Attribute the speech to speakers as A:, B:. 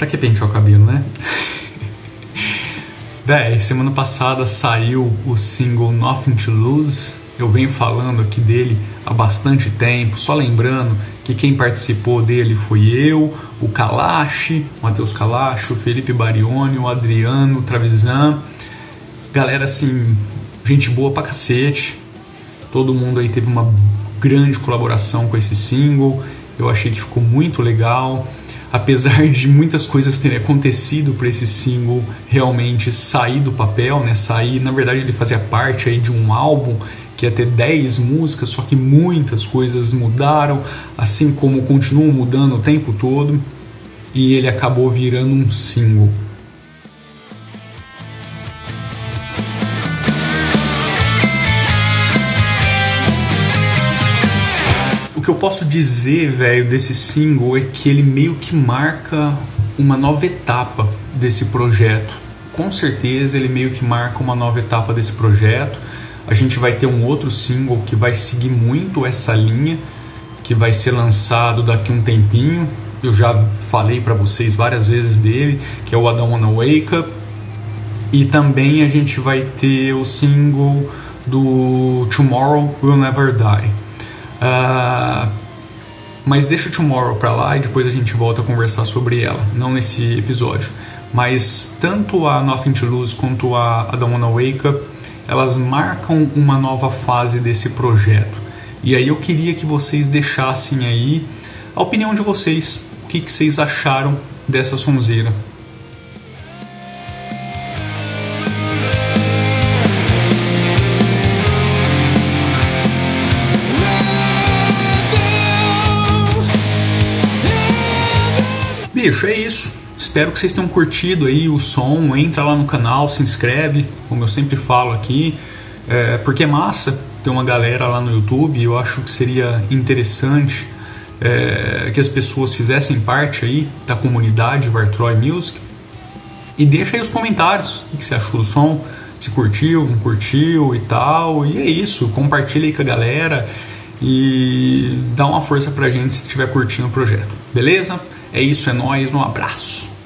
A: Pra que pentear o cabelo, né? Véi, semana passada saiu o single Nothing to Lose. Eu venho falando aqui dele há bastante tempo, só lembrando que quem participou dele foi eu, o Kalash, o Matheus Kalash, o Felipe Barioni, o Adriano, Travisan. Galera, assim, gente boa pra cacete. Todo mundo aí teve uma grande colaboração com esse single. Eu achei que ficou muito legal apesar de muitas coisas terem acontecido para esse single realmente sair do papel, né? Sair, na verdade, ele fazia parte aí de um álbum que ia ter 10 músicas, só que muitas coisas mudaram, assim como continuam mudando o tempo todo, e ele acabou virando um single. O que eu posso dizer, velho, desse single é que ele meio que marca uma nova etapa desse projeto. Com certeza ele meio que marca uma nova etapa desse projeto. A gente vai ter um outro single que vai seguir muito essa linha, que vai ser lançado daqui um tempinho. Eu já falei para vocês várias vezes dele, que é o Don't Wanna Wake Up. E também a gente vai ter o single do Tomorrow Will Never Die. Uh, mas deixa Tomorrow pra lá e depois a gente volta a conversar sobre ela, não nesse episódio. Mas tanto a Nothing to Lose quanto a, a Don't Wanna Wake Up, elas marcam uma nova fase desse projeto. E aí eu queria que vocês deixassem aí a opinião de vocês, o que, que vocês acharam dessa sonzeira. Bicho, é isso. Espero que vocês tenham curtido aí o som. Entra lá no canal, se inscreve, como eu sempre falo aqui, é, porque é massa ter uma galera lá no YouTube. Eu acho que seria interessante é, que as pessoas fizessem parte aí da comunidade Vartroy Music. E deixa aí os comentários o que você achou do som, se curtiu, não curtiu e tal. E é isso, compartilha aí com a galera e dá uma força pra gente se estiver curtindo o projeto. Beleza? É isso, é nóis, um abraço.